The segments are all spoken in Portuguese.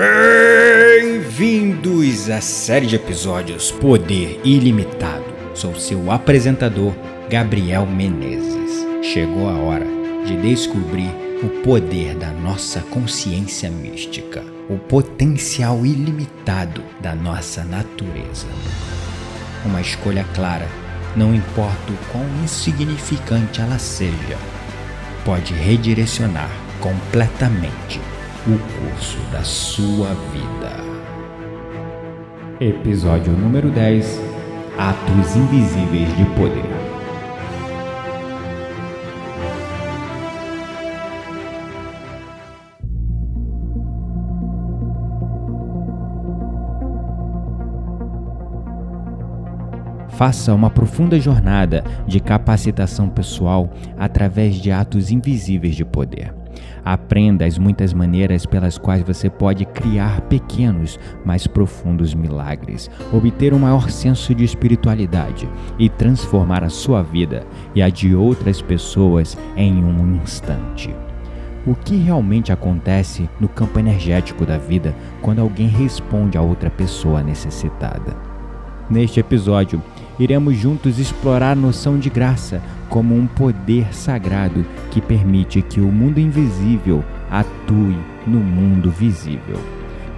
Bem-vindos à série de episódios Poder Ilimitado. Sou seu apresentador, Gabriel Menezes. Chegou a hora de descobrir o poder da nossa consciência mística, o potencial ilimitado da nossa natureza. Uma escolha clara, não importa o quão insignificante ela seja, pode redirecionar completamente o curso da sua vida. Episódio número 10 Atos Invisíveis de Poder. Faça uma profunda jornada de capacitação pessoal através de atos invisíveis de poder. Aprenda as muitas maneiras pelas quais você pode criar pequenos, mas profundos milagres, obter um maior senso de espiritualidade e transformar a sua vida e a de outras pessoas em um instante. O que realmente acontece no campo energético da vida quando alguém responde a outra pessoa necessitada? Neste episódio, iremos juntos explorar a noção de graça como um poder sagrado que permite que o mundo invisível atue no mundo visível.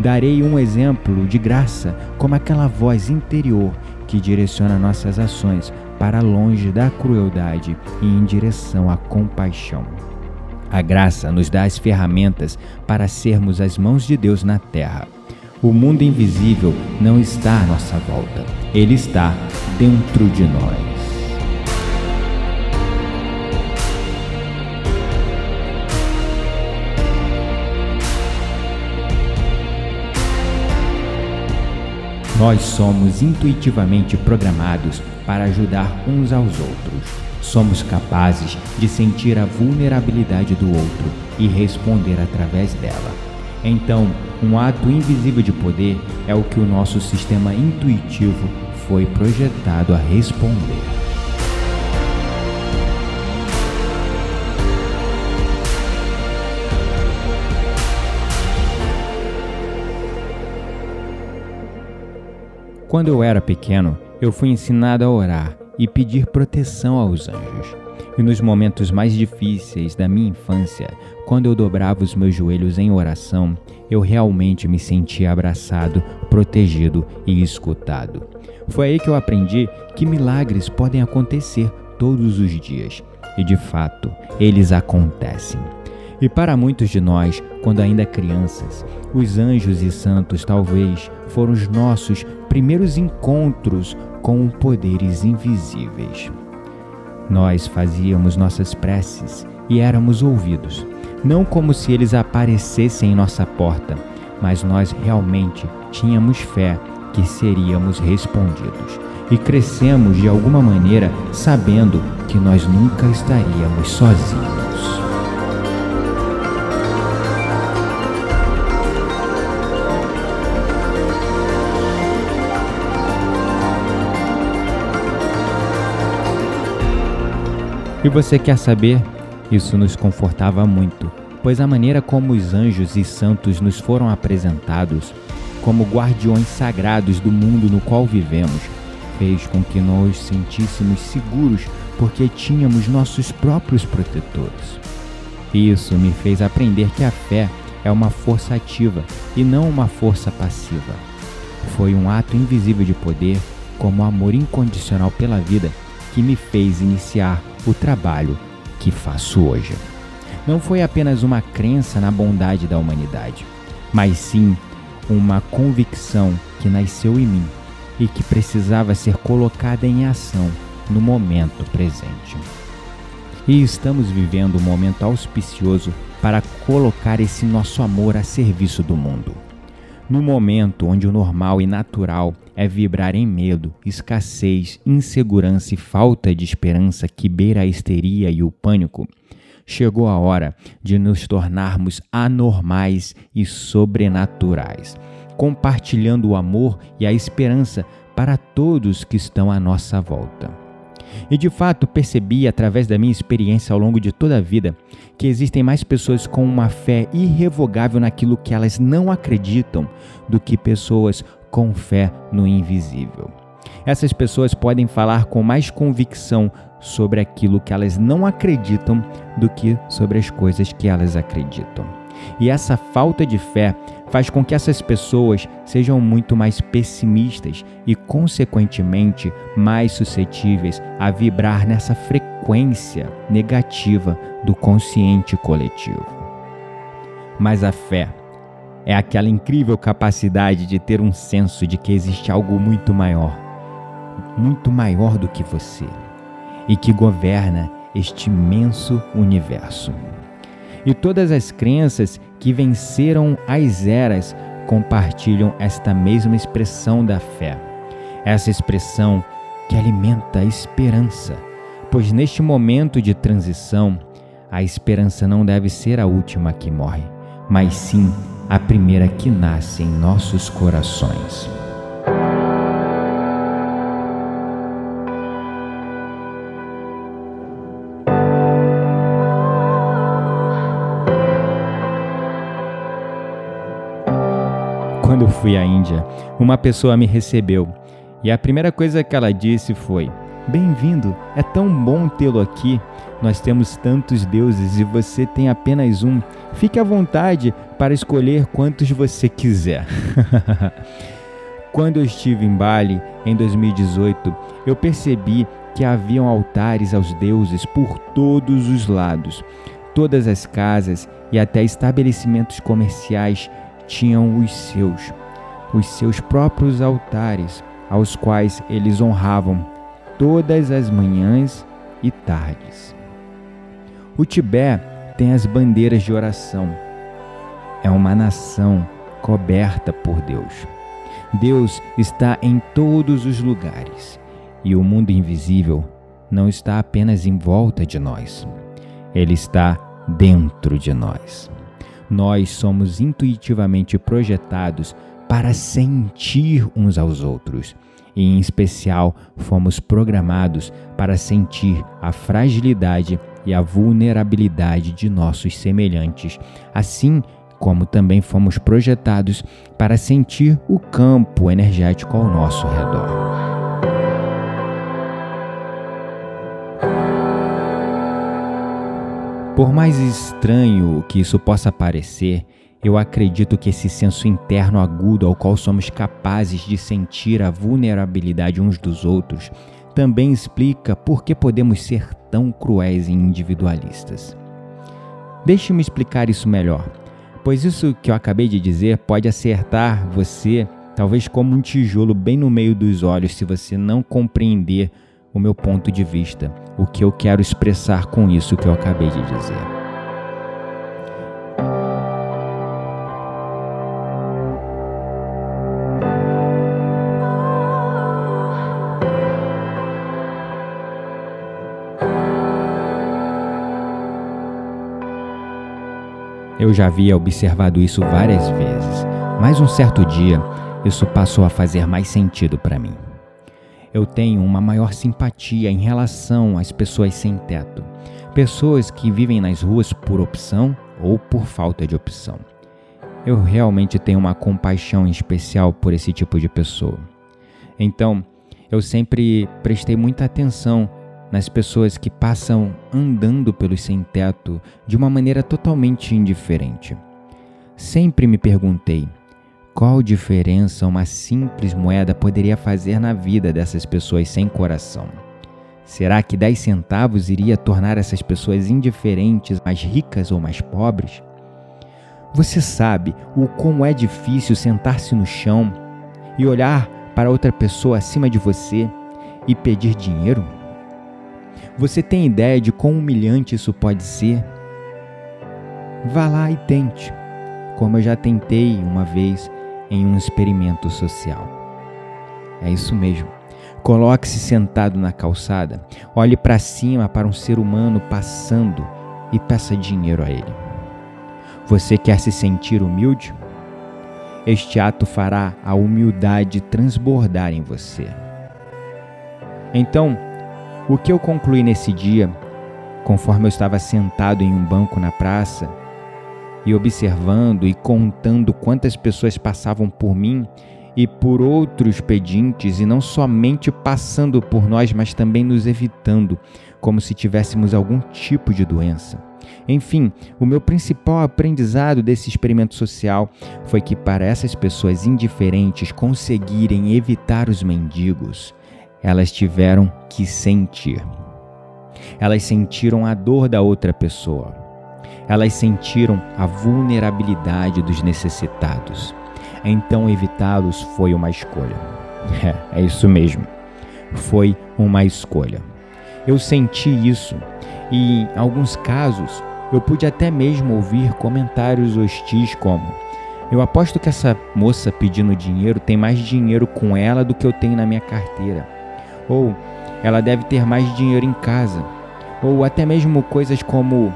Darei um exemplo de graça como aquela voz interior que direciona nossas ações para longe da crueldade e em direção à compaixão. A graça nos dá as ferramentas para sermos as mãos de Deus na terra o mundo invisível não está à nossa volta, ele está dentro de nós. Nós somos intuitivamente programados para ajudar uns aos outros. Somos capazes de sentir a vulnerabilidade do outro e responder através dela. Então, um ato invisível de poder é o que o nosso sistema intuitivo foi projetado a responder. Quando eu era pequeno, eu fui ensinado a orar e pedir proteção aos anjos. E nos momentos mais difíceis da minha infância, quando eu dobrava os meus joelhos em oração, eu realmente me sentia abraçado, protegido e escutado. Foi aí que eu aprendi que milagres podem acontecer todos os dias. E de fato, eles acontecem. E para muitos de nós, quando ainda crianças, os anjos e santos talvez foram os nossos primeiros encontros com poderes invisíveis. Nós fazíamos nossas preces e éramos ouvidos, não como se eles aparecessem em nossa porta, mas nós realmente tínhamos fé que seríamos respondidos. E crescemos de alguma maneira sabendo que nós nunca estaríamos sozinhos. E você quer saber? Isso nos confortava muito, pois a maneira como os anjos e santos nos foram apresentados como guardiões sagrados do mundo no qual vivemos fez com que nós sentíssemos seguros porque tínhamos nossos próprios protetores. Isso me fez aprender que a fé é uma força ativa e não uma força passiva. Foi um ato invisível de poder, como amor incondicional pela vida, que me fez iniciar o trabalho que faço hoje. Não foi apenas uma crença na bondade da humanidade, mas sim uma convicção que nasceu em mim e que precisava ser colocada em ação no momento presente. E estamos vivendo um momento auspicioso para colocar esse nosso amor a serviço do mundo. No momento onde o normal e natural é vibrar em medo, escassez, insegurança e falta de esperança que beira a histeria e o pânico, chegou a hora de nos tornarmos anormais e sobrenaturais, compartilhando o amor e a esperança para todos que estão à nossa volta. E de fato percebi, através da minha experiência ao longo de toda a vida, que existem mais pessoas com uma fé irrevogável naquilo que elas não acreditam do que pessoas com fé no invisível. Essas pessoas podem falar com mais convicção sobre aquilo que elas não acreditam do que sobre as coisas que elas acreditam. E essa falta de fé faz com que essas pessoas sejam muito mais pessimistas e, consequentemente, mais suscetíveis a vibrar nessa frequência negativa do consciente coletivo. Mas a fé é aquela incrível capacidade de ter um senso de que existe algo muito maior, muito maior do que você, e que governa este imenso universo. E todas as crenças que venceram as eras compartilham esta mesma expressão da fé. Essa expressão que alimenta a esperança, pois neste momento de transição, a esperança não deve ser a última que morre, mas sim a primeira que nasce em nossos corações. Fui à Índia, uma pessoa me recebeu e a primeira coisa que ela disse foi: Bem-vindo, é tão bom tê-lo aqui. Nós temos tantos deuses e você tem apenas um. Fique à vontade para escolher quantos você quiser. Quando eu estive em Bali em 2018, eu percebi que haviam altares aos deuses por todos os lados. Todas as casas e até estabelecimentos comerciais tinham os seus, os seus próprios altares, aos quais eles honravam todas as manhãs e tardes. O Tibete tem as bandeiras de oração. É uma nação coberta por Deus. Deus está em todos os lugares e o mundo invisível não está apenas em volta de nós, ele está dentro de nós. Nós somos intuitivamente projetados para sentir uns aos outros. E, em especial, fomos programados para sentir a fragilidade e a vulnerabilidade de nossos semelhantes, assim como também fomos projetados para sentir o campo energético ao nosso redor. Por mais estranho que isso possa parecer, eu acredito que esse senso interno agudo ao qual somos capazes de sentir a vulnerabilidade uns dos outros também explica por que podemos ser tão cruéis e individualistas. Deixe-me explicar isso melhor, pois isso que eu acabei de dizer pode acertar você, talvez como um tijolo bem no meio dos olhos, se você não compreender o meu ponto de vista, o que eu quero expressar com isso que eu acabei de dizer. Eu já havia observado isso várias vezes, mas um certo dia isso passou a fazer mais sentido para mim eu tenho uma maior simpatia em relação às pessoas sem teto, pessoas que vivem nas ruas por opção ou por falta de opção. Eu realmente tenho uma compaixão especial por esse tipo de pessoa. Então, eu sempre prestei muita atenção nas pessoas que passam andando pelos sem teto de uma maneira totalmente indiferente. Sempre me perguntei qual diferença uma simples moeda poderia fazer na vida dessas pessoas sem coração? Será que 10 centavos iria tornar essas pessoas indiferentes mais ricas ou mais pobres? Você sabe o como é difícil sentar-se no chão e olhar para outra pessoa acima de você e pedir dinheiro? Você tem ideia de quão humilhante isso pode ser? Vá lá e tente, como eu já tentei uma vez em um experimento social. É isso mesmo. Coloque-se sentado na calçada, olhe para cima para um ser humano passando e peça dinheiro a ele. Você quer se sentir humilde? Este ato fará a humildade transbordar em você. Então, O que eu concluí nesse dia, conforme eu estava sentado em um banco na praça e observando e contando quantas pessoas passavam por mim e por outros pedintes, e não somente passando por nós, mas também nos evitando, como se tivéssemos algum tipo de doença. Enfim, o meu principal aprendizado desse experimento social foi que, para essas pessoas indiferentes conseguirem evitar os mendigos, elas tiveram que sentir. Elas sentiram a dor da outra pessoa. Elas sentiram a vulnerabilidade dos necessitados. Então, evitá-los foi uma escolha. É, é isso mesmo. Foi uma escolha. Eu senti isso e, em alguns casos, eu pude até mesmo ouvir comentários hostis como: Eu aposto que essa moça pedindo dinheiro tem mais dinheiro com ela do que eu tenho na minha carteira. Ou ela deve ter mais dinheiro em casa. Ou até mesmo coisas como: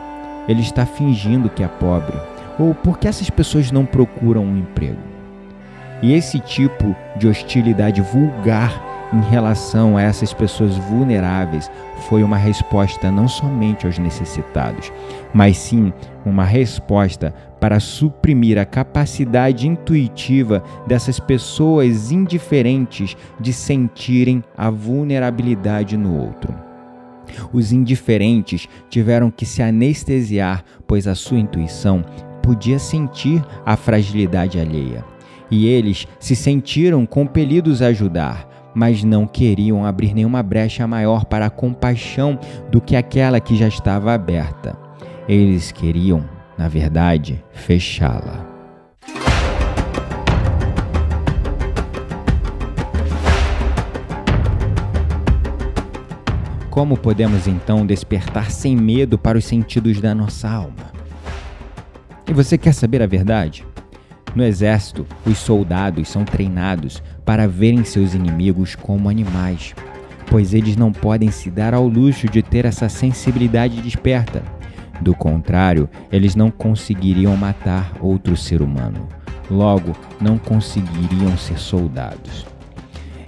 Ele está fingindo que é pobre. Ou por que essas pessoas não procuram um emprego? E esse tipo de hostilidade vulgar em relação a essas pessoas vulneráveis foi uma resposta não somente aos necessitados, mas sim uma resposta para suprimir a capacidade intuitiva dessas pessoas indiferentes de sentirem a vulnerabilidade no outro. Os indiferentes tiveram que se anestesiar, pois a sua intuição podia sentir a fragilidade alheia. E eles se sentiram compelidos a ajudar, mas não queriam abrir nenhuma brecha maior para a compaixão do que aquela que já estava aberta. Eles queriam, na verdade, fechá-la. Como podemos então despertar sem medo para os sentidos da nossa alma? E você quer saber a verdade? No exército, os soldados são treinados para verem seus inimigos como animais, pois eles não podem se dar ao luxo de ter essa sensibilidade desperta. Do contrário, eles não conseguiriam matar outro ser humano. Logo, não conseguiriam ser soldados.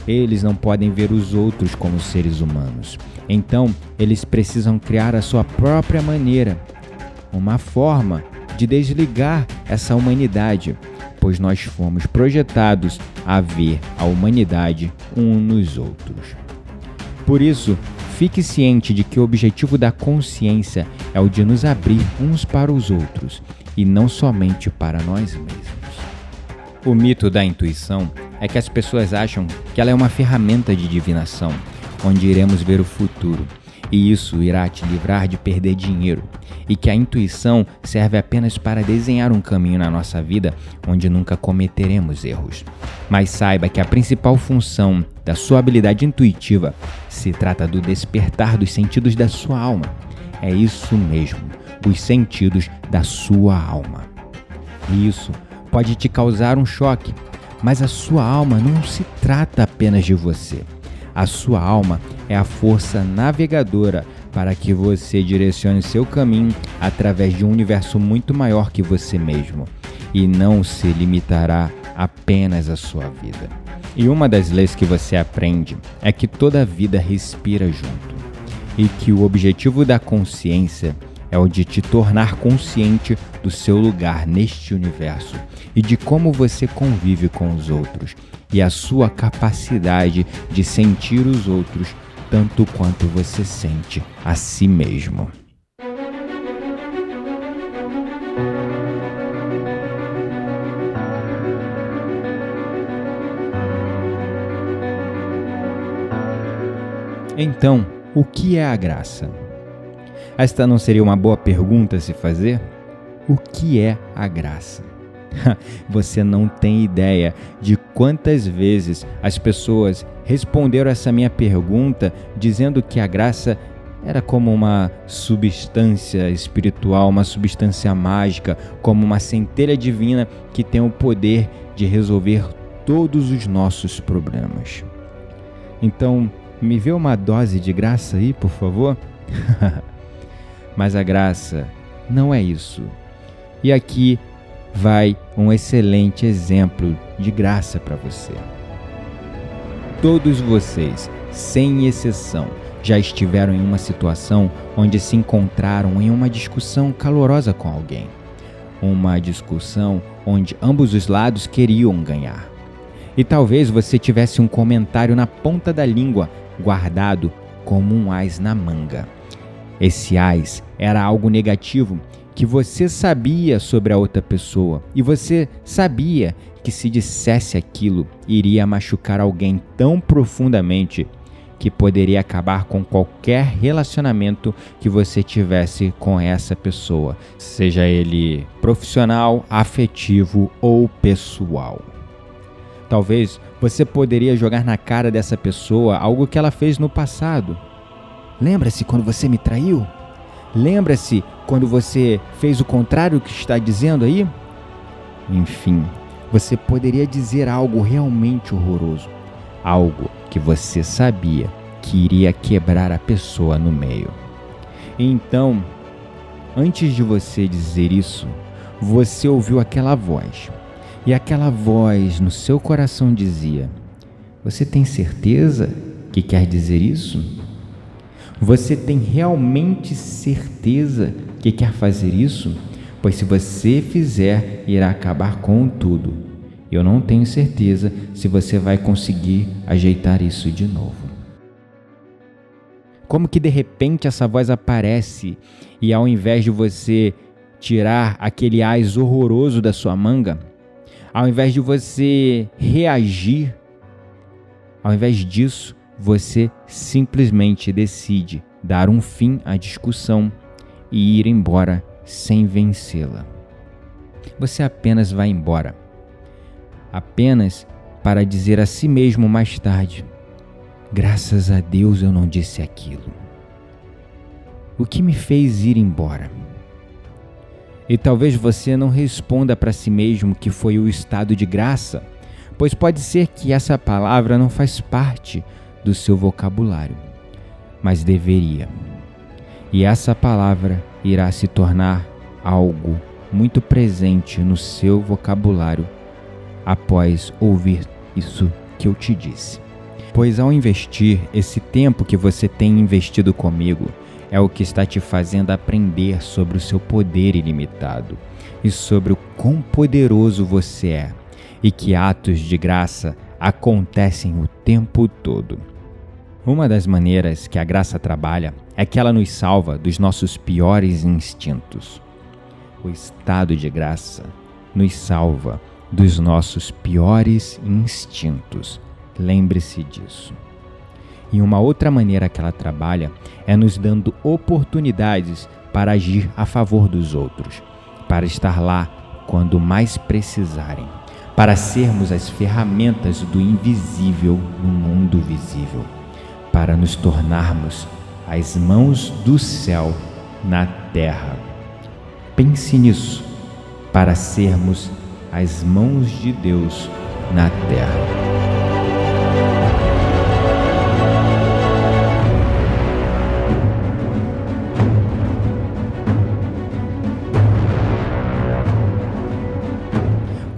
Eles não podem ver os outros como seres humanos. Então, eles precisam criar a sua própria maneira, uma forma de desligar essa humanidade pois nós fomos projetados a ver a humanidade um nos outros. Por isso, fique ciente de que o objetivo da consciência é o de nos abrir uns para os outros e não somente para nós mesmos. O mito da intuição é que as pessoas acham que ela é uma ferramenta de divinação, onde iremos ver o futuro e isso irá te livrar de perder dinheiro, e que a intuição serve apenas para desenhar um caminho na nossa vida onde nunca cometeremos erros. Mas saiba que a principal função da sua habilidade intuitiva se trata do despertar dos sentidos da sua alma. É isso mesmo, os sentidos da sua alma. E isso pode te causar um choque, mas a sua alma não se trata apenas de você. A sua alma é a força navegadora para que você direcione seu caminho através de um universo muito maior que você mesmo e não se limitará apenas à sua vida. E uma das leis que você aprende é que toda vida respira junto e que o objetivo da consciência é o de te tornar consciente do seu lugar neste universo e de como você convive com os outros e a sua capacidade de sentir os outros tanto quanto você sente a si mesmo. Então, o que é a graça? Esta não seria uma boa pergunta a se fazer? O que é a graça? Você não tem ideia de quantas vezes as pessoas responderam essa minha pergunta dizendo que a graça era como uma substância espiritual, uma substância mágica, como uma centelha divina que tem o poder de resolver todos os nossos problemas. Então, me vê uma dose de graça aí, por favor? Mas a graça não é isso. E aqui vai um excelente exemplo de graça para você. Todos vocês, sem exceção, já estiveram em uma situação onde se encontraram em uma discussão calorosa com alguém. Uma discussão onde ambos os lados queriam ganhar. E talvez você tivesse um comentário na ponta da língua, guardado como um ás na manga. Esse ás era algo negativo que você sabia sobre a outra pessoa e você sabia que se dissesse aquilo iria machucar alguém tão profundamente que poderia acabar com qualquer relacionamento que você tivesse com essa pessoa, seja ele profissional, afetivo ou pessoal. Talvez você poderia jogar na cara dessa pessoa algo que ela fez no passado. Lembra-se quando você me traiu? Lembra-se quando você fez o contrário que está dizendo aí? Enfim, você poderia dizer algo realmente horroroso, algo que você sabia que iria quebrar a pessoa no meio. Então, antes de você dizer isso, você ouviu aquela voz. E aquela voz no seu coração dizia: Você tem certeza que quer dizer isso? Você tem realmente certeza que quer fazer isso? Pois se você fizer, irá acabar com tudo. Eu não tenho certeza se você vai conseguir ajeitar isso de novo. Como que de repente essa voz aparece e ao invés de você tirar aquele ás horroroso da sua manga, ao invés de você reagir, ao invés disso, você simplesmente decide dar um fim à discussão e ir embora sem vencê-la. Você apenas vai embora, apenas para dizer a si mesmo mais tarde: Graças a Deus eu não disse aquilo. O que me fez ir embora? E talvez você não responda para si mesmo que foi o estado de graça, pois pode ser que essa palavra não faz parte do seu vocabulário, mas deveria. E essa palavra irá se tornar algo muito presente no seu vocabulário após ouvir isso que eu te disse. Pois ao investir esse tempo que você tem investido comigo, é o que está te fazendo aprender sobre o seu poder ilimitado e sobre o quão poderoso você é, e que atos de graça acontecem o tempo todo. Uma das maneiras que a graça trabalha é que ela nos salva dos nossos piores instintos. O estado de graça nos salva dos nossos piores instintos Lembre-se disso. E uma outra maneira que ela trabalha é nos dando oportunidades para agir a favor dos outros, para estar lá quando mais precisarem, para sermos as ferramentas do invisível no mundo visível, para nos tornarmos as mãos do céu na terra. Pense nisso, para sermos as mãos de Deus na terra.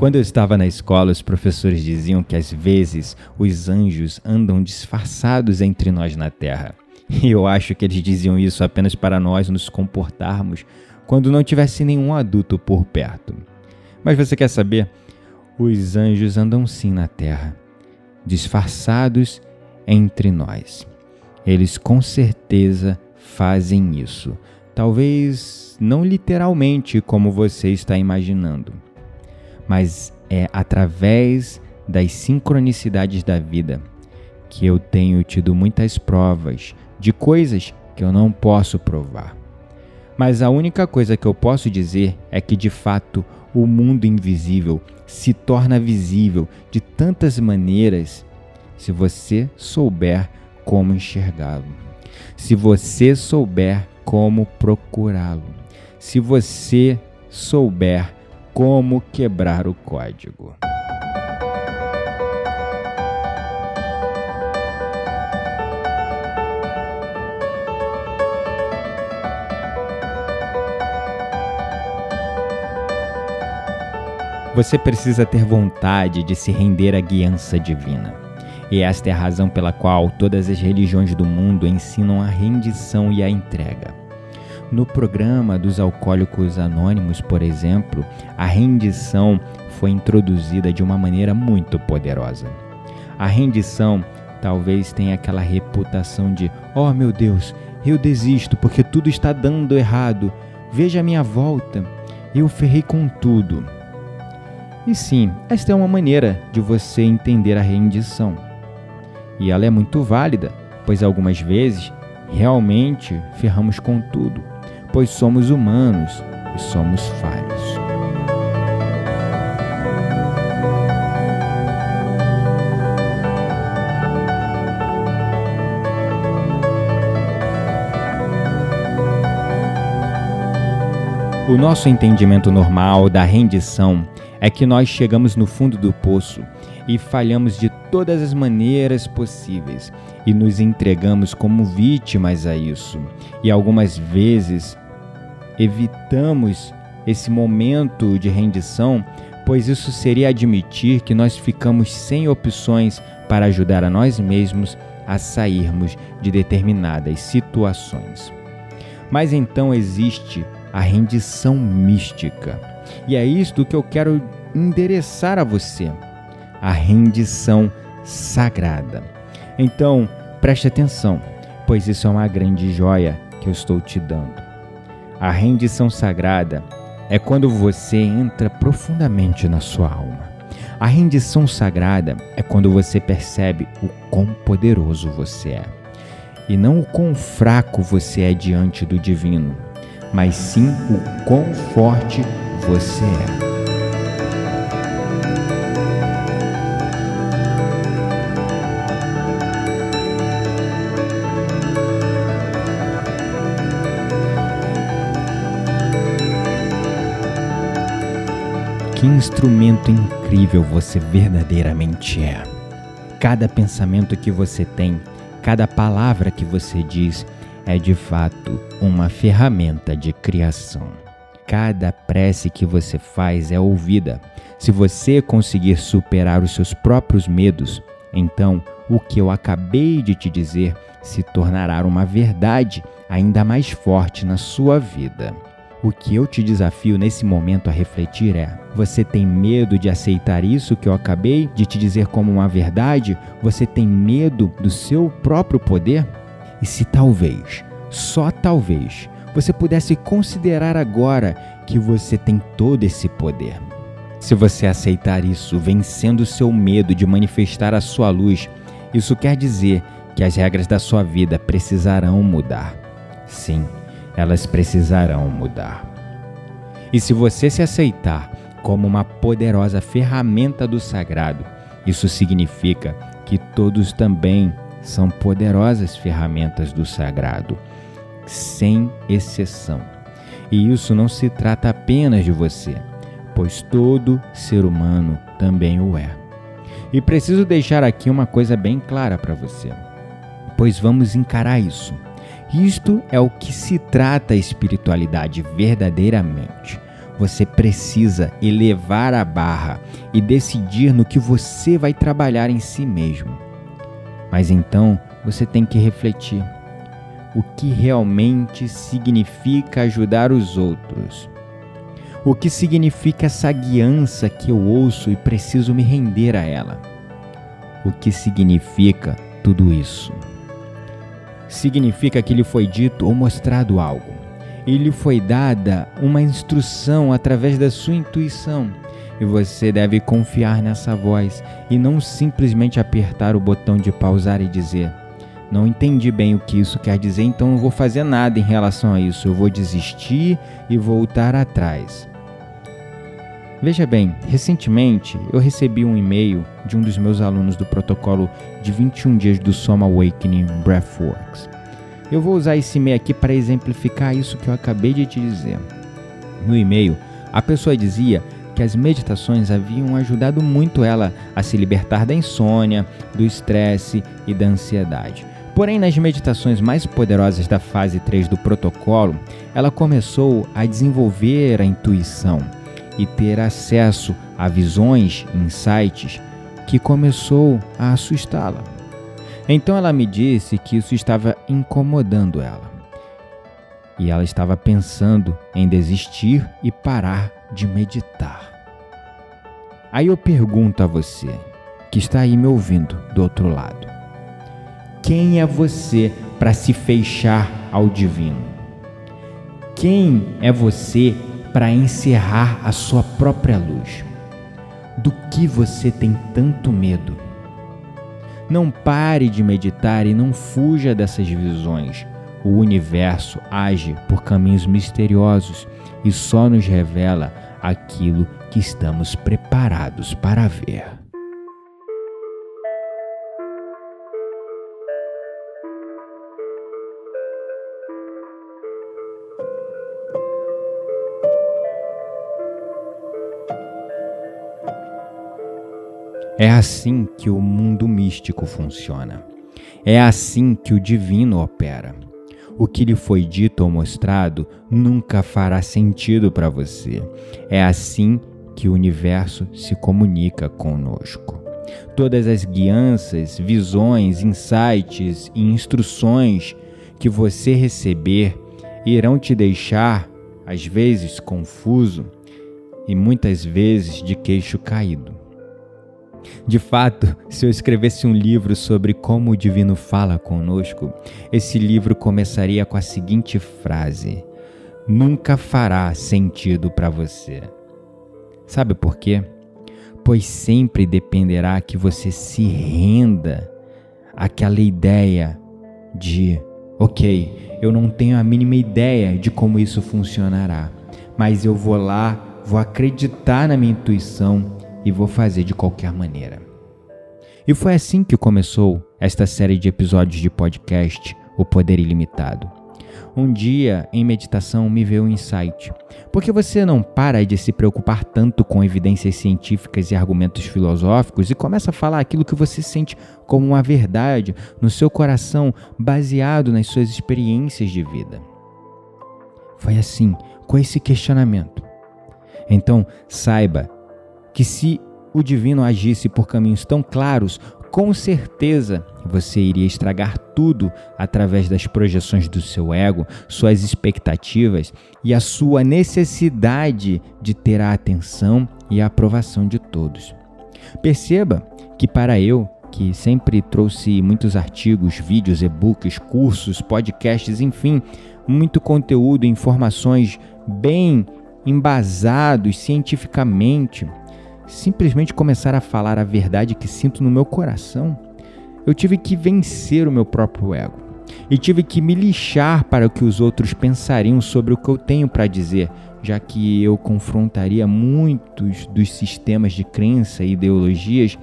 Quando eu estava na escola, os professores diziam que às vezes os anjos andam disfarçados entre nós na terra. E eu acho que eles diziam isso apenas para nós nos comportarmos quando não tivesse nenhum adulto por perto. Mas você quer saber? Os anjos andam sim na terra, disfarçados entre nós. Eles com certeza fazem isso. Talvez não literalmente como você está imaginando mas é através das sincronicidades da vida que eu tenho tido muitas provas de coisas que eu não posso provar. Mas a única coisa que eu posso dizer é que de fato o mundo invisível se torna visível de tantas maneiras se você souber como enxergá-lo, se você souber como procurá-lo, se você souber como quebrar o código. Você precisa ter vontade de se render à guiança divina. E esta é a razão pela qual todas as religiões do mundo ensinam a rendição e a entrega. No programa dos Alcoólicos Anônimos, por exemplo, a rendição foi introduzida de uma maneira muito poderosa. A rendição talvez tenha aquela reputação de: oh meu Deus, eu desisto porque tudo está dando errado, veja a minha volta, eu ferrei com tudo. E sim, esta é uma maneira de você entender a rendição. E ela é muito válida, pois algumas vezes realmente ferramos com tudo, pois somos humanos e somos falhos. O nosso entendimento normal da rendição é que nós chegamos no fundo do poço e falhamos de todas as maneiras possíveis e nos entregamos como vítimas a isso. E algumas vezes evitamos esse momento de rendição, pois isso seria admitir que nós ficamos sem opções para ajudar a nós mesmos a sairmos de determinadas situações. Mas então existe a rendição mística. E é isto que eu quero endereçar a você: a rendição sagrada. Então, preste atenção, pois isso é uma grande joia que eu estou te dando. A rendição sagrada é quando você entra profundamente na sua alma. A rendição sagrada é quando você percebe o quão poderoso você é e não o quão fraco você é diante do divino mas sim o quão forte você é. Que instrumento incrível você verdadeiramente é. Cada pensamento que você tem, cada palavra que você diz, é de fato uma ferramenta de criação. Cada prece que você faz é ouvida. Se você conseguir superar os seus próprios medos, então o que eu acabei de te dizer se tornará uma verdade ainda mais forte na sua vida. O que eu te desafio nesse momento a refletir é: você tem medo de aceitar isso que eu acabei de te dizer como uma verdade? Você tem medo do seu próprio poder? E se talvez, só talvez, você pudesse considerar agora que você tem todo esse poder. Se você aceitar isso, vencendo o seu medo de manifestar a sua luz, isso quer dizer que as regras da sua vida precisarão mudar. Sim, elas precisarão mudar. E se você se aceitar como uma poderosa ferramenta do sagrado, isso significa que todos também são poderosas ferramentas do sagrado, sem exceção. E isso não se trata apenas de você, pois todo ser humano também o é. E preciso deixar aqui uma coisa bem clara para você, pois vamos encarar isso. Isto é o que se trata a espiritualidade verdadeiramente. Você precisa elevar a barra e decidir no que você vai trabalhar em si mesmo. Mas então você tem que refletir o que realmente significa ajudar os outros. O que significa essa guiança que eu ouço e preciso me render a ela? O que significa tudo isso? Significa que lhe foi dito ou mostrado algo. E lhe foi dada uma instrução através da sua intuição e você deve confiar nessa voz e não simplesmente apertar o botão de pausar e dizer: Não entendi bem o que isso quer dizer, então não vou fazer nada em relação a isso. Eu vou desistir e voltar atrás. Veja bem, recentemente eu recebi um e-mail de um dos meus alunos do protocolo de 21 dias do Soma Awakening Breathworks. Eu vou usar esse e-mail aqui para exemplificar isso que eu acabei de te dizer. No e-mail, a pessoa dizia que as meditações haviam ajudado muito ela a se libertar da insônia, do estresse e da ansiedade. Porém, nas meditações mais poderosas da fase 3 do protocolo, ela começou a desenvolver a intuição e ter acesso a visões, insights que começou a assustá-la. Então ela me disse que isso estava incomodando ela. E ela estava pensando em desistir e parar de meditar. Aí eu pergunto a você, que está aí me ouvindo do outro lado: quem é você para se fechar ao divino? Quem é você para encerrar a sua própria luz? Do que você tem tanto medo? Não pare de meditar e não fuja dessas visões. O universo age por caminhos misteriosos e só nos revela aquilo que estamos preparados para ver. É assim que o mundo místico funciona. É assim que o divino opera. O que lhe foi dito ou mostrado nunca fará sentido para você. É assim que o universo se comunica conosco. Todas as guianças, visões, insights e instruções que você receber irão te deixar, às vezes, confuso e muitas vezes de queixo caído. De fato, se eu escrevesse um livro sobre como o divino fala conosco, esse livro começaria com a seguinte frase: Nunca fará sentido para você. Sabe por quê? Pois sempre dependerá que você se renda àquela ideia de, ok, eu não tenho a mínima ideia de como isso funcionará, mas eu vou lá, vou acreditar na minha intuição e vou fazer de qualquer maneira. E foi assim que começou esta série de episódios de podcast O Poder Ilimitado. Um dia, em meditação, me veio um insight. Por que você não para de se preocupar tanto com evidências científicas e argumentos filosóficos e começa a falar aquilo que você sente como uma verdade no seu coração, baseado nas suas experiências de vida? Foi assim, com esse questionamento. Então, saiba que se o divino agisse por caminhos tão claros, com certeza você iria estragar tudo através das projeções do seu ego, suas expectativas e a sua necessidade de ter a atenção e a aprovação de todos. Perceba que, para eu, que sempre trouxe muitos artigos, vídeos, e-books, cursos, podcasts, enfim, muito conteúdo, informações bem embasados cientificamente, simplesmente começar a falar a verdade que sinto no meu coração, eu tive que vencer o meu próprio ego. E tive que me lixar para o que os outros pensariam sobre o que eu tenho para dizer, já que eu confrontaria muitos dos sistemas de crença e ideologias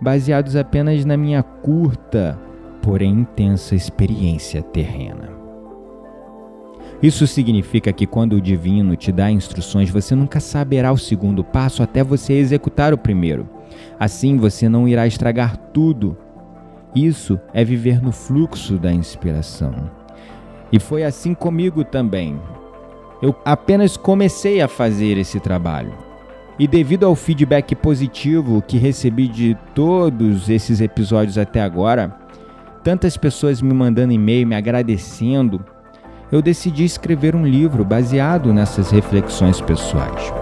baseados apenas na minha curta, porém intensa experiência terrena. Isso significa que quando o divino te dá instruções, você nunca saberá o segundo passo até você executar o primeiro. Assim você não irá estragar tudo. Isso é viver no fluxo da inspiração. E foi assim comigo também. Eu apenas comecei a fazer esse trabalho. E devido ao feedback positivo que recebi de todos esses episódios até agora, tantas pessoas me mandando e-mail me agradecendo, eu decidi escrever um livro baseado nessas reflexões pessoais.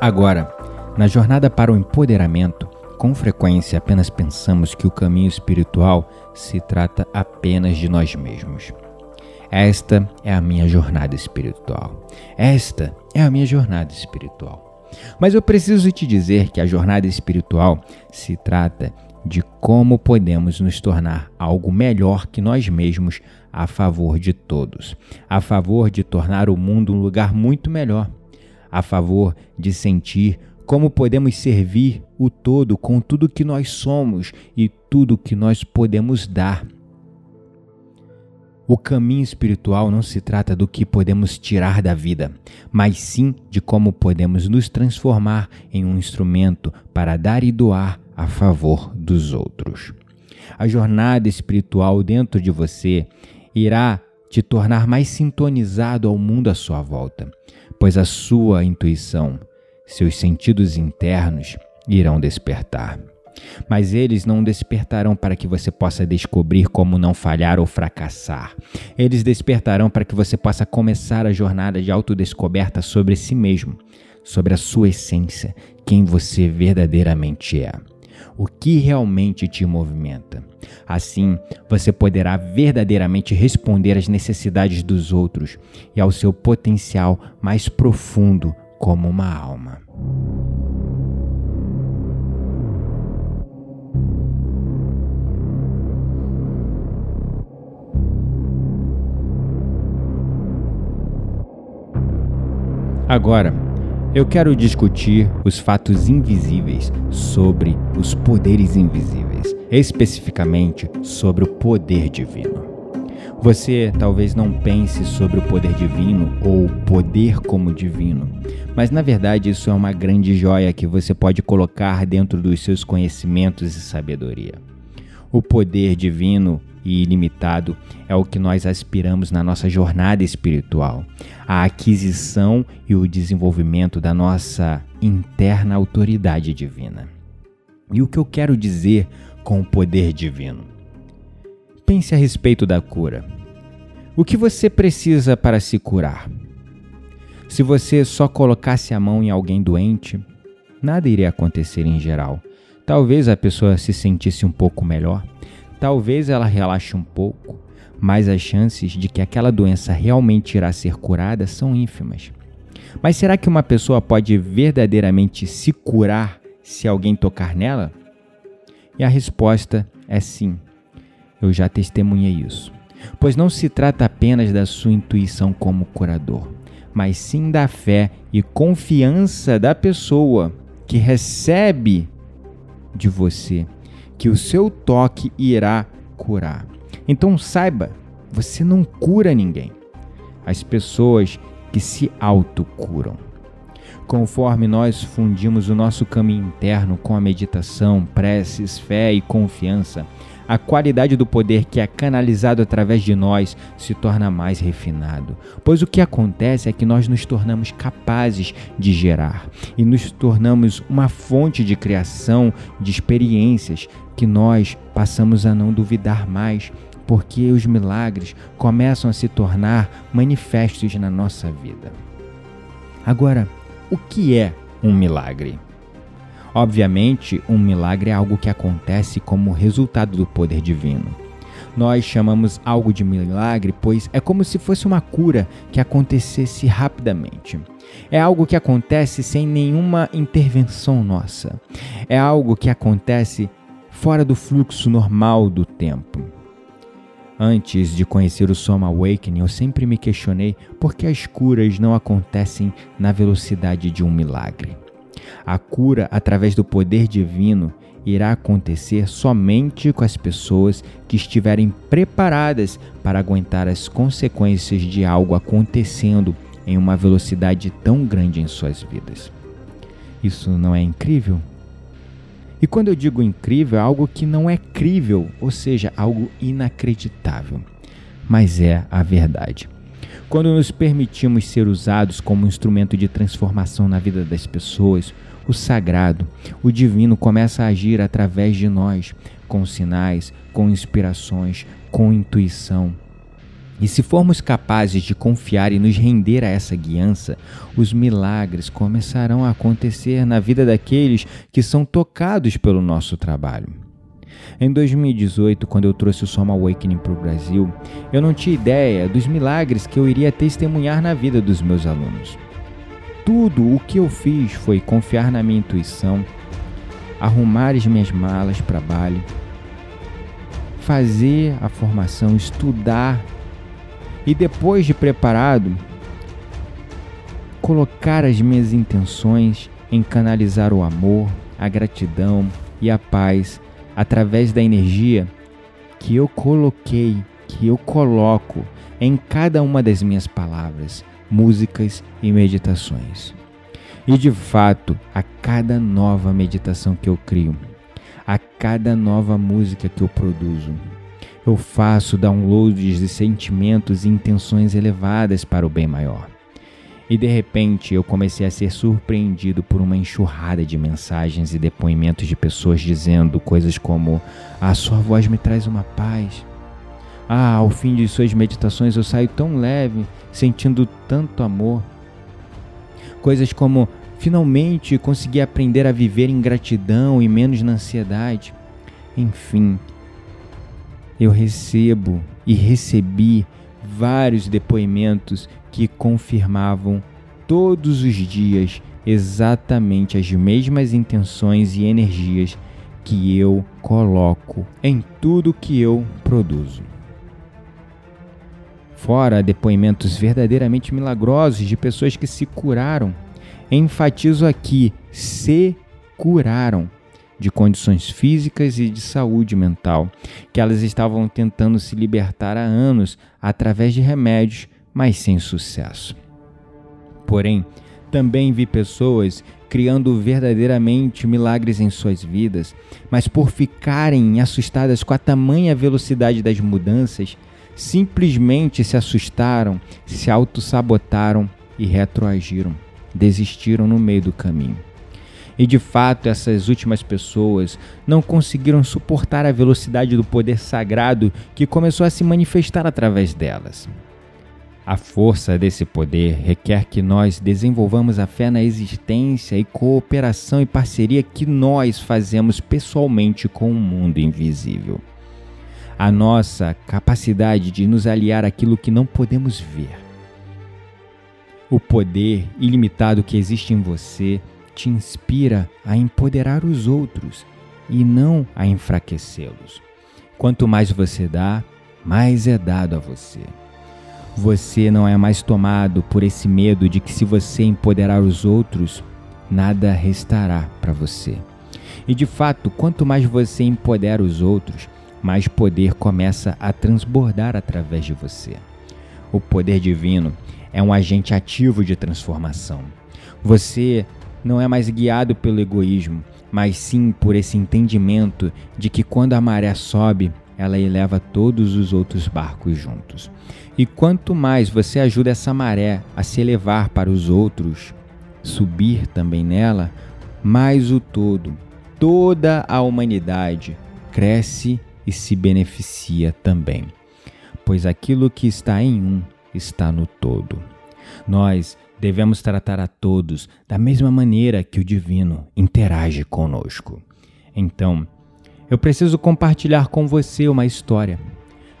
Agora, na jornada para o empoderamento, com frequência apenas pensamos que o caminho espiritual se trata apenas de nós mesmos. Esta é a minha jornada espiritual. Esta é a minha jornada espiritual. Mas eu preciso te dizer que a jornada espiritual se trata de como podemos nos tornar algo melhor que nós mesmos a favor de todos, a favor de tornar o mundo um lugar muito melhor, a favor de sentir como podemos servir o todo com tudo que nós somos e tudo que nós podemos dar o caminho espiritual não se trata do que podemos tirar da vida, mas sim de como podemos nos transformar em um instrumento para dar e doar a favor dos outros. A jornada espiritual dentro de você irá te tornar mais sintonizado ao mundo à sua volta, pois a sua intuição, seus sentidos internos irão despertar. Mas eles não despertarão para que você possa descobrir como não falhar ou fracassar. Eles despertarão para que você possa começar a jornada de autodescoberta sobre si mesmo, sobre a sua essência, quem você verdadeiramente é. O que realmente te movimenta. Assim, você poderá verdadeiramente responder às necessidades dos outros e ao seu potencial mais profundo como uma alma. Agora, eu quero discutir os fatos invisíveis sobre os poderes invisíveis, especificamente sobre o poder divino. Você talvez não pense sobre o poder divino ou poder como divino, mas na verdade isso é uma grande joia que você pode colocar dentro dos seus conhecimentos e sabedoria. O poder divino e ilimitado é o que nós aspiramos na nossa jornada espiritual, a aquisição e o desenvolvimento da nossa interna autoridade divina. E o que eu quero dizer com o poder divino? Pense a respeito da cura. O que você precisa para se curar? Se você só colocasse a mão em alguém doente, nada iria acontecer em geral. Talvez a pessoa se sentisse um pouco melhor, Talvez ela relaxe um pouco, mas as chances de que aquela doença realmente irá ser curada são ínfimas. Mas será que uma pessoa pode verdadeiramente se curar se alguém tocar nela? E a resposta é sim. Eu já testemunhei isso. Pois não se trata apenas da sua intuição como curador, mas sim da fé e confiança da pessoa que recebe de você que o seu toque irá curar. Então saiba, você não cura ninguém. As pessoas que se autocuram. Conforme nós fundimos o nosso caminho interno com a meditação, preces, fé e confiança, a qualidade do poder que é canalizado através de nós se torna mais refinado. Pois o que acontece é que nós nos tornamos capazes de gerar e nos tornamos uma fonte de criação de experiências que nós passamos a não duvidar mais, porque os milagres começam a se tornar manifestos na nossa vida. Agora, o que é um milagre? Obviamente, um milagre é algo que acontece como resultado do poder divino. Nós chamamos algo de milagre, pois é como se fosse uma cura que acontecesse rapidamente. É algo que acontece sem nenhuma intervenção nossa. É algo que acontece fora do fluxo normal do tempo. Antes de conhecer o Soma Awakening, eu sempre me questionei por que as curas não acontecem na velocidade de um milagre. A cura através do poder divino irá acontecer somente com as pessoas que estiverem preparadas para aguentar as consequências de algo acontecendo em uma velocidade tão grande em suas vidas. Isso não é incrível? E quando eu digo incrível, é algo que não é crível, ou seja, algo inacreditável. Mas é a verdade. Quando nos permitimos ser usados como instrumento de transformação na vida das pessoas, o sagrado, o divino começa a agir através de nós, com sinais, com inspirações, com intuição. E se formos capazes de confiar e nos render a essa guiança, os milagres começarão a acontecer na vida daqueles que são tocados pelo nosso trabalho. Em 2018, quando eu trouxe o Soma Awakening para o Brasil, eu não tinha ideia dos milagres que eu iria testemunhar na vida dos meus alunos. Tudo o que eu fiz foi confiar na minha intuição, arrumar as minhas malas para Bali, fazer a formação, estudar e depois de preparado, colocar as minhas intenções em canalizar o amor, a gratidão e a paz através da energia que eu coloquei, que eu coloco em cada uma das minhas palavras, músicas e meditações. E de fato, a cada nova meditação que eu crio, a cada nova música que eu produzo. Eu faço downloads de sentimentos e intenções elevadas para o bem maior. E de repente eu comecei a ser surpreendido por uma enxurrada de mensagens e depoimentos de pessoas dizendo coisas como: A sua voz me traz uma paz. Ah, ao fim de suas meditações eu saio tão leve, sentindo tanto amor. Coisas como: Finalmente consegui aprender a viver em gratidão e menos na ansiedade. Enfim, eu recebo e recebi vários depoimentos que confirmavam todos os dias exatamente as mesmas intenções e energias que eu coloco em tudo que eu produzo. Fora depoimentos verdadeiramente milagrosos de pessoas que se curaram, enfatizo aqui: se curaram de condições físicas e de saúde mental, que elas estavam tentando se libertar há anos através de remédios mas sem sucesso. Porém, também vi pessoas criando verdadeiramente milagres em suas vidas, mas por ficarem assustadas com a tamanha velocidade das mudanças, simplesmente se assustaram, se auto-sabotaram e retroagiram, desistiram no meio do caminho. E de fato, essas últimas pessoas não conseguiram suportar a velocidade do poder sagrado que começou a se manifestar através delas. A força desse poder requer que nós desenvolvamos a fé na existência e cooperação e parceria que nós fazemos pessoalmente com o mundo invisível. A nossa capacidade de nos aliar àquilo que não podemos ver. O poder ilimitado que existe em você te inspira a empoderar os outros e não a enfraquecê-los. Quanto mais você dá, mais é dado a você. Você não é mais tomado por esse medo de que, se você empoderar os outros, nada restará para você. E de fato, quanto mais você empodera os outros, mais poder começa a transbordar através de você. O poder divino é um agente ativo de transformação. Você não é mais guiado pelo egoísmo, mas sim por esse entendimento de que quando a maré sobe, ela eleva todos os outros barcos juntos. E quanto mais você ajuda essa maré a se elevar para os outros, subir também nela, mais o todo, toda a humanidade cresce e se beneficia também. Pois aquilo que está em um está no todo. Nós devemos tratar a todos da mesma maneira que o divino interage conosco. Então, eu preciso compartilhar com você uma história,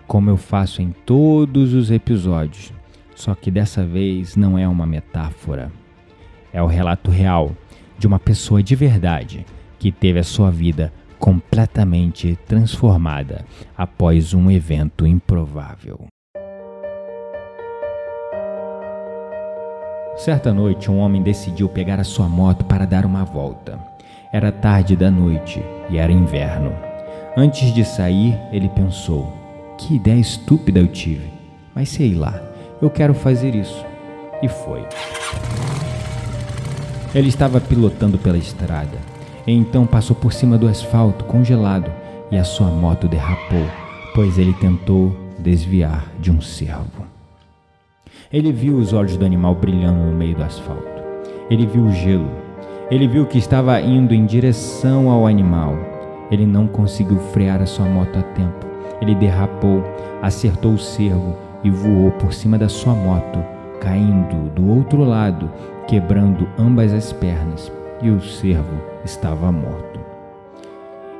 como eu faço em todos os episódios, só que dessa vez não é uma metáfora. É o relato real de uma pessoa de verdade que teve a sua vida completamente transformada após um evento improvável. Certa noite, um homem decidiu pegar a sua moto para dar uma volta. Era tarde da noite e era inverno. Antes de sair, ele pensou: que ideia estúpida eu tive, mas sei lá, eu quero fazer isso. E foi. Ele estava pilotando pela estrada, e então passou por cima do asfalto congelado e a sua moto derrapou, pois ele tentou desviar de um cervo. Ele viu os olhos do animal brilhando no meio do asfalto. Ele viu o gelo ele viu que estava indo em direção ao animal. Ele não conseguiu frear a sua moto a tempo. Ele derrapou, acertou o cervo e voou por cima da sua moto, caindo do outro lado, quebrando ambas as pernas, e o cervo estava morto.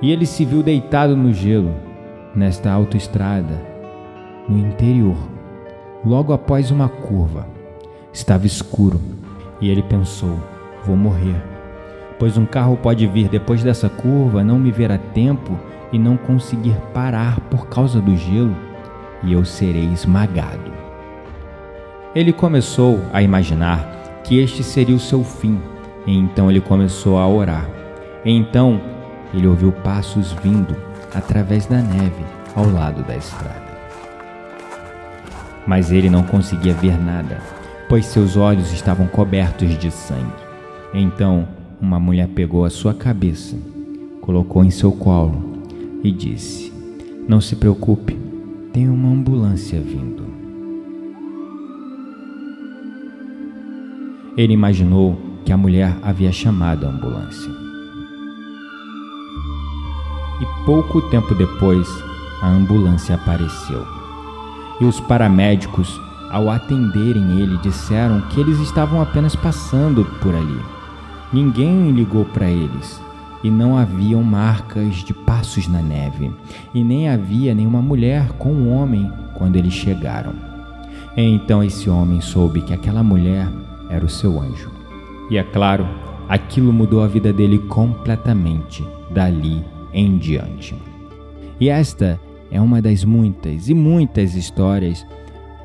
E ele se viu deitado no gelo, nesta autoestrada, no interior, logo após uma curva. Estava escuro e ele pensou: vou morrer pois um carro pode vir depois dessa curva, não me ver a tempo e não conseguir parar por causa do gelo, e eu serei esmagado. Ele começou a imaginar que este seria o seu fim, e então ele começou a orar. E então ele ouviu passos vindo através da neve ao lado da estrada. Mas ele não conseguia ver nada, pois seus olhos estavam cobertos de sangue. Então uma mulher pegou a sua cabeça, colocou em seu colo e disse: Não se preocupe, tem uma ambulância vindo. Ele imaginou que a mulher havia chamado a ambulância. E pouco tempo depois, a ambulância apareceu. E os paramédicos, ao atenderem ele, disseram que eles estavam apenas passando por ali. Ninguém ligou para eles e não haviam marcas de passos na neve, e nem havia nenhuma mulher com um homem quando eles chegaram. Então esse homem soube que aquela mulher era o seu anjo. E é claro, aquilo mudou a vida dele completamente dali em diante. E esta é uma das muitas e muitas histórias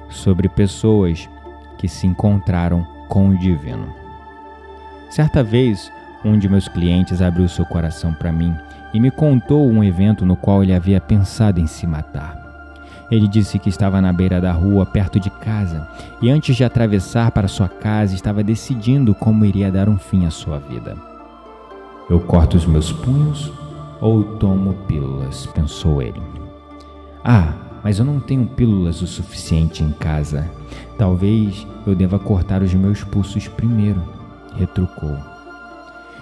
sobre pessoas que se encontraram com o divino. Certa vez, um de meus clientes abriu seu coração para mim e me contou um evento no qual ele havia pensado em se matar. Ele disse que estava na beira da rua, perto de casa, e antes de atravessar para sua casa, estava decidindo como iria dar um fim à sua vida. Eu corto os meus punhos ou tomo pílulas, pensou ele. Ah, mas eu não tenho pílulas o suficiente em casa. Talvez eu deva cortar os meus pulsos primeiro, retrucou.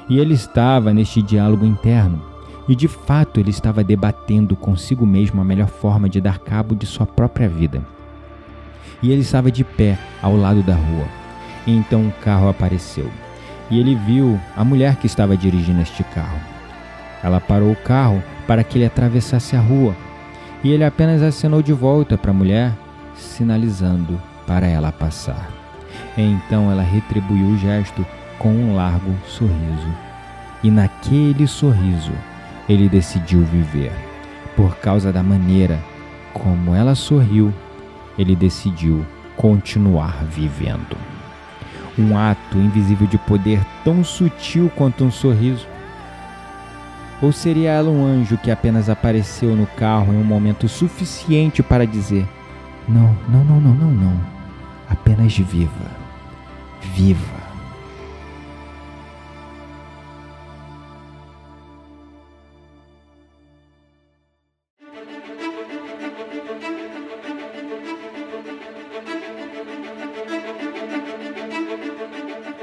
E ele estava neste diálogo interno, e de fato ele estava debatendo consigo mesmo a melhor forma de dar cabo de sua própria vida. E ele estava de pé ao lado da rua. E então um carro apareceu, e ele viu a mulher que estava dirigindo este carro. Ela parou o carro para que ele atravessasse a rua, e ele apenas acenou de volta para a mulher, sinalizando para ela passar. Então ela retribuiu o gesto com um largo sorriso. E naquele sorriso, ele decidiu viver. Por causa da maneira como ela sorriu, ele decidiu continuar vivendo. Um ato invisível de poder tão sutil quanto um sorriso. Ou seria ela um anjo que apenas apareceu no carro em um momento suficiente para dizer: Não, não, não, não, não, não. Apenas viva. Viva.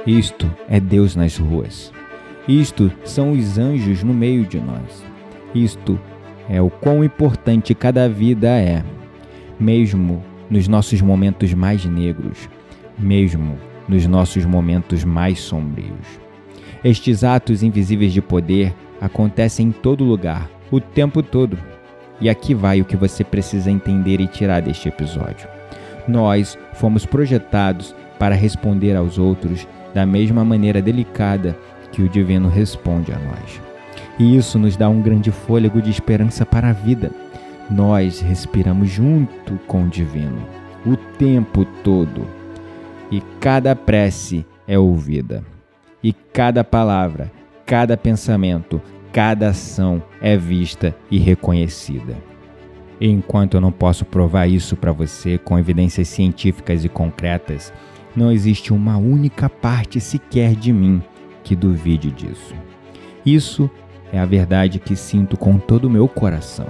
Isto é Deus nas ruas. Isto são os anjos no meio de nós. Isto é o quão importante cada vida é, mesmo nos nossos momentos mais negros, mesmo nos nossos momentos mais sombrios. Estes atos invisíveis de poder acontecem em todo lugar, o tempo todo. E aqui vai o que você precisa entender e tirar deste episódio. Nós fomos projetados para responder aos outros da mesma maneira delicada que o divino responde a nós. E isso nos dá um grande fôlego de esperança para a vida. Nós respiramos junto com o divino o tempo todo. E cada prece é ouvida. E cada palavra, cada pensamento, cada ação é vista e reconhecida. enquanto eu não posso provar isso para você com evidências científicas e concretas, não existe uma única parte sequer de mim que duvide disso. Isso é a verdade que sinto com todo o meu coração.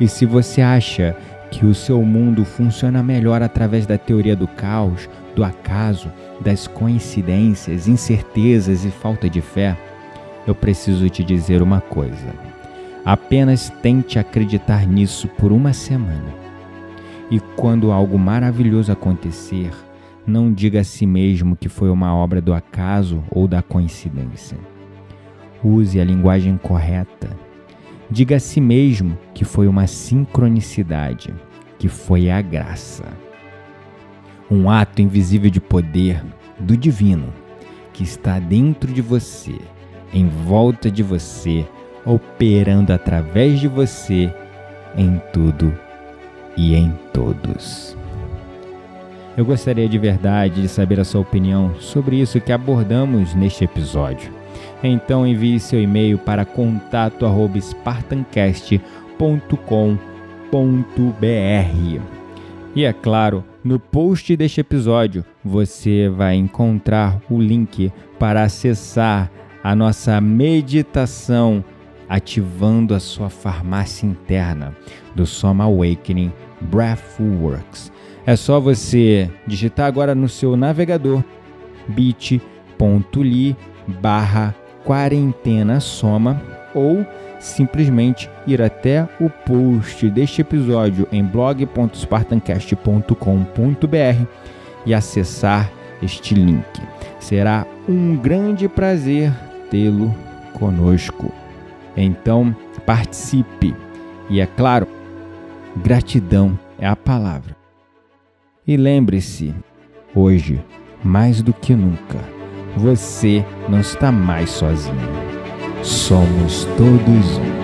E se você acha que o seu mundo funciona melhor através da teoria do caos, do acaso, das coincidências, incertezas e falta de fé, eu preciso te dizer uma coisa. Apenas tente acreditar nisso por uma semana. E quando algo maravilhoso acontecer, não diga a si mesmo que foi uma obra do acaso ou da coincidência. Use a linguagem correta. Diga a si mesmo que foi uma sincronicidade, que foi a graça. Um ato invisível de poder do divino que está dentro de você, em volta de você, operando através de você em tudo e em todos. Eu gostaria de verdade de saber a sua opinião sobre isso que abordamos neste episódio. Então envie seu e-mail para contato@spartancast.com.br. E é claro, no post deste episódio você vai encontrar o link para acessar a nossa meditação ativando a sua farmácia interna do Soma Awakening Breathworks. É só você digitar agora no seu navegador bit.ly barra quarentena soma ou simplesmente ir até o post deste episódio em blog.spartancast.com.br e acessar este link. Será um grande prazer tê-lo conosco. Então, participe. E é claro, gratidão é a palavra. E lembre-se, hoje, mais do que nunca, você não está mais sozinho. Somos todos um.